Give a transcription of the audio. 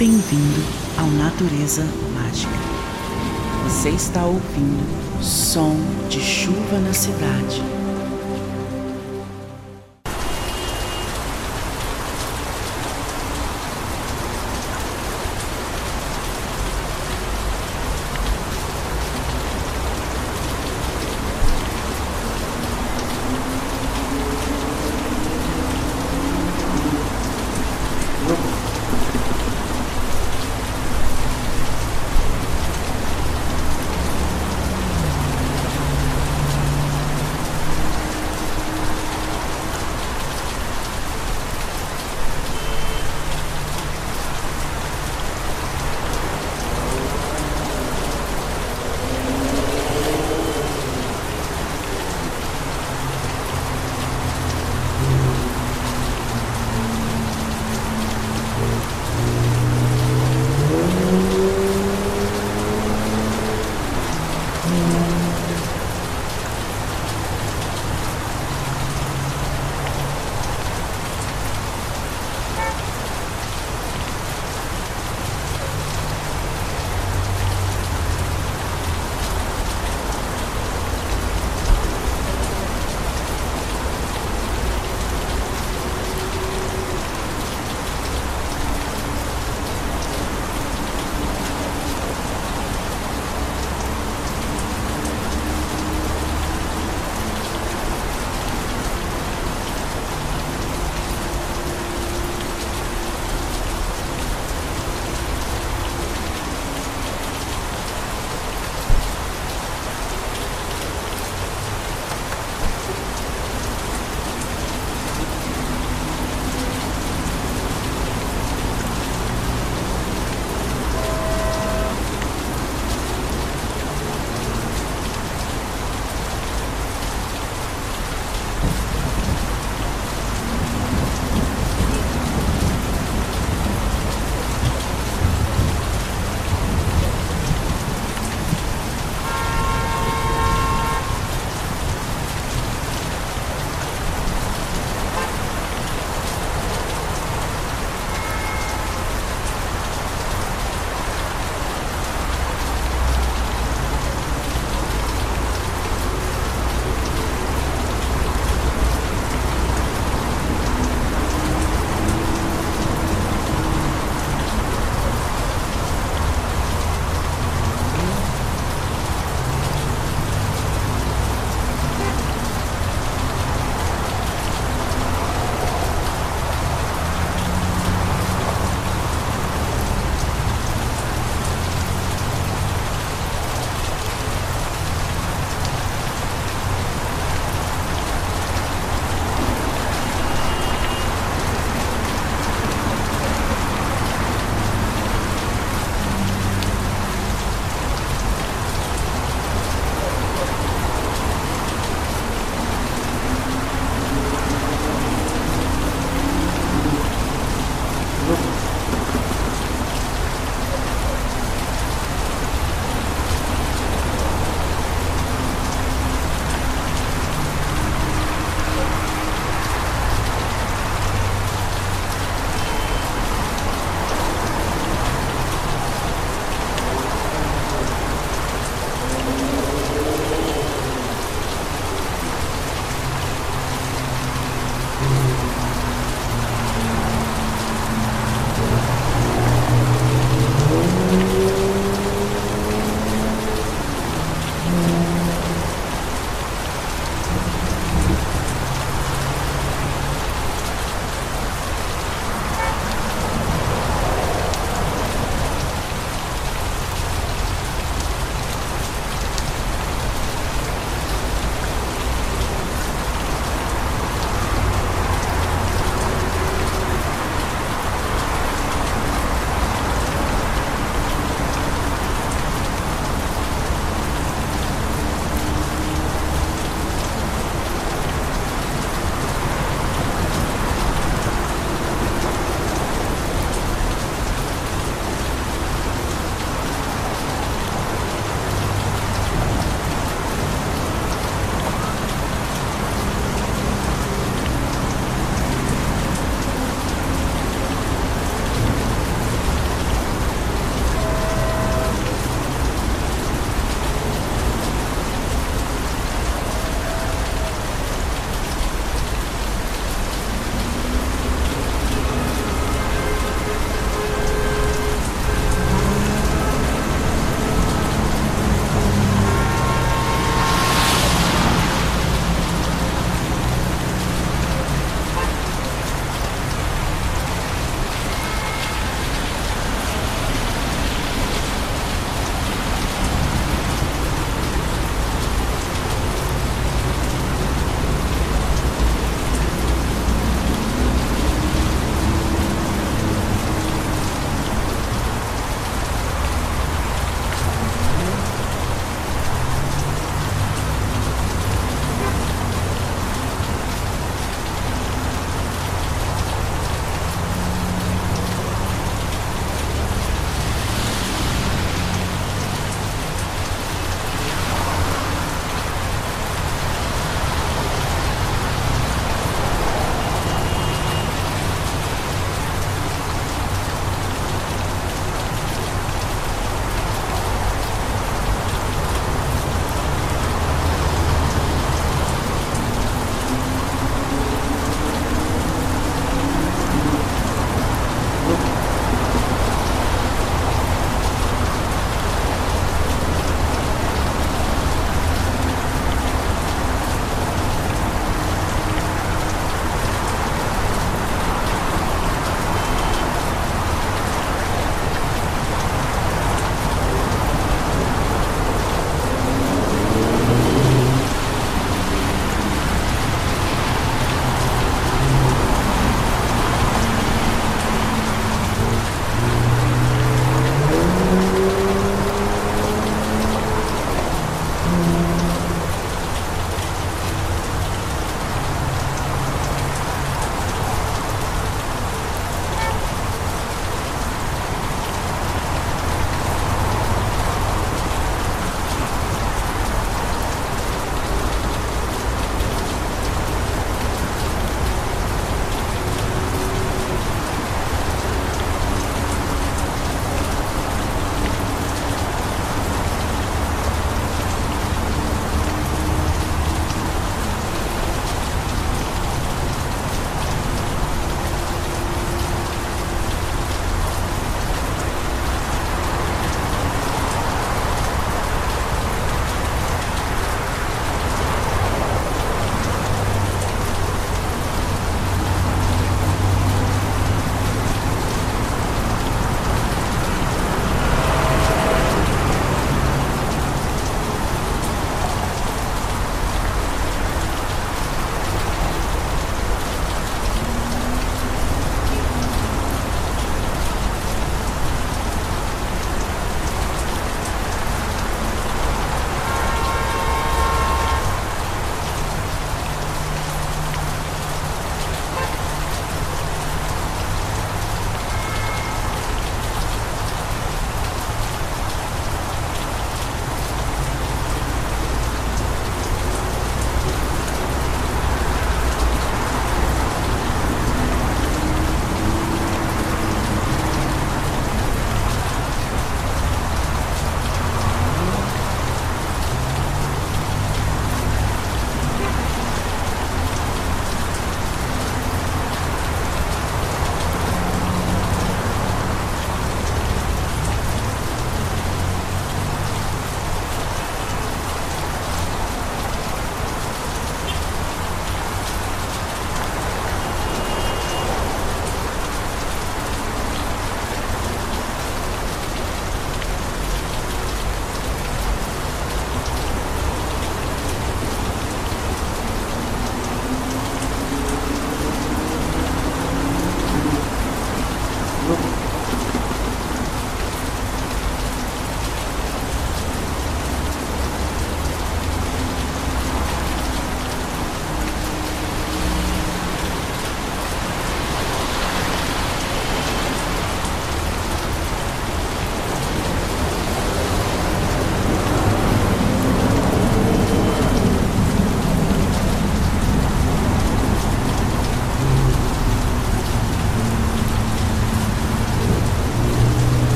bem-vindo ao Natureza Mágica. Você está ouvindo som de chuva na cidade.